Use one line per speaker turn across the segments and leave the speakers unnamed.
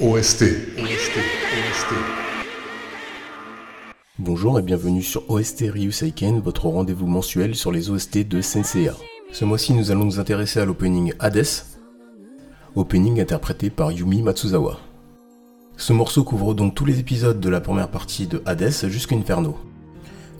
OST, OST, OST.
Bonjour et bienvenue sur OST Ryuseiken, votre rendez-vous mensuel sur les OST de Senseiya. Ce mois-ci, nous allons nous intéresser à l'opening Hades, opening interprété par Yumi Matsuzawa. Ce morceau couvre donc tous les épisodes de la première partie de Hades jusqu'à Inferno.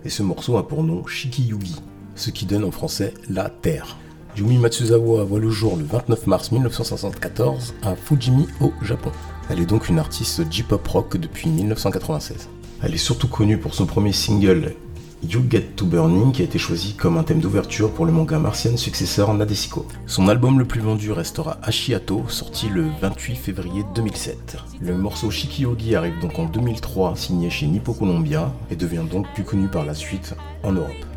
Et ce morceau a pour nom Shiki-Yugi, ce qui donne en français la Terre. Yumi Matsuzawa voit le jour le 29 mars 1974 à Fujimi au Japon. Elle est donc une artiste J-pop rock depuis 1996. Elle est surtout connue pour son premier single You Get to Burning qui a été choisi comme un thème d'ouverture pour le manga Martian successeur Nadesico. Son album le plus vendu restera Ashiato, sorti le 28 février 2007. Le morceau Shikiogi arrive donc en 2003, signé chez Nippo Columbia, et devient donc plus connu par la suite en Europe.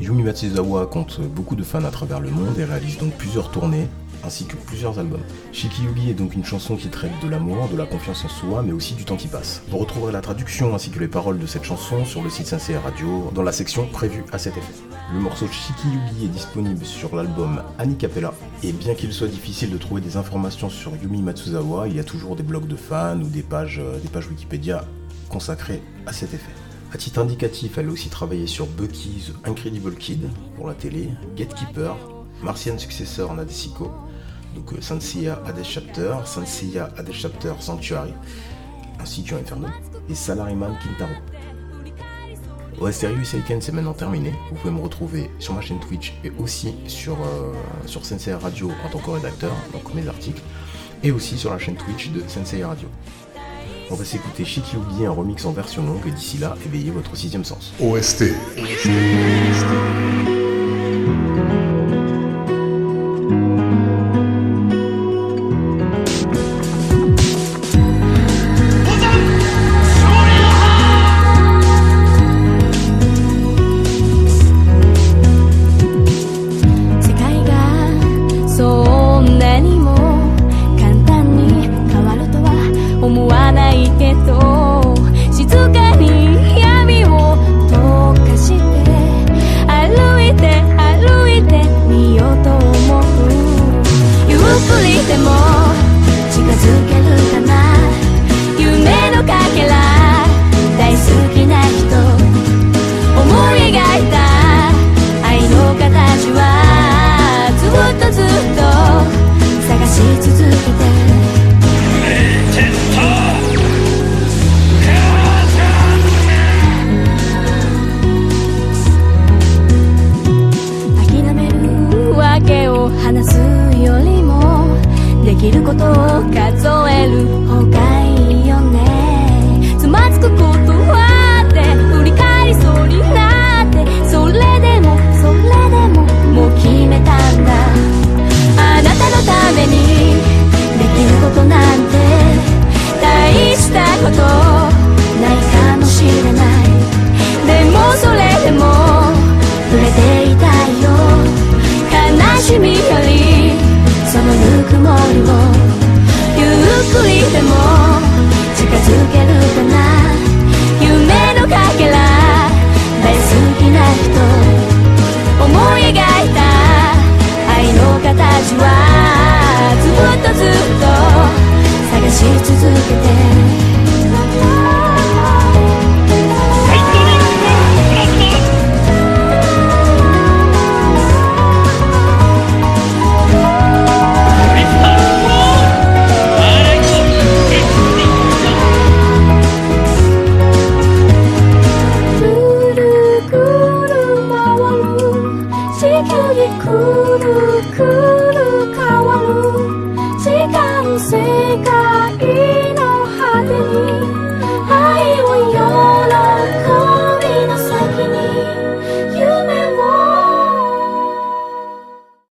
Yumi Matsuzawa compte beaucoup de fans à travers le monde et réalise donc plusieurs tournées, ainsi que plusieurs albums. Shikiyugi est donc une chanson qui traite de l'amour, de la confiance en soi, mais aussi du temps qui passe. Vous retrouverez la traduction ainsi que les paroles de cette chanson sur le site Sensei Radio dans la section prévue à cet effet. Le morceau Shikiyugi est disponible sur l'album Anikapella, et bien qu'il soit difficile de trouver des informations sur Yumi Matsuzawa, il y a toujours des blogs de fans ou des pages, euh, des pages Wikipédia consacrées à cet effet. À titre indicatif, elle a aussi travaillé sur Bucky's Incredible Kid pour la télé, Gatekeeper, Martian Successor Nadesico, donc euh, Sanseiya Hades Chapter, Sanseiya Hades Chapter Sanctuary, ainsi que Inferno, et Salaryman Kintaro. OSTRU Seiken c'est maintenant terminé. Vous pouvez me retrouver sur ma chaîne Twitch et aussi sur, euh, sur Sensei Radio en tant que rédacteur, donc mes articles, et aussi sur la chaîne Twitch de Sensei Radio. On va s'écouter Shikiyugi, un remix en version longue, et d'ici là, éveillez votre sixième sens.
OST.
話すよりもできることを数える方がいいよね。ゆっくりでも近づけるかな夢のかけら大好きな人思い描いた愛の形はずっとずっと探し続けて曲に孤独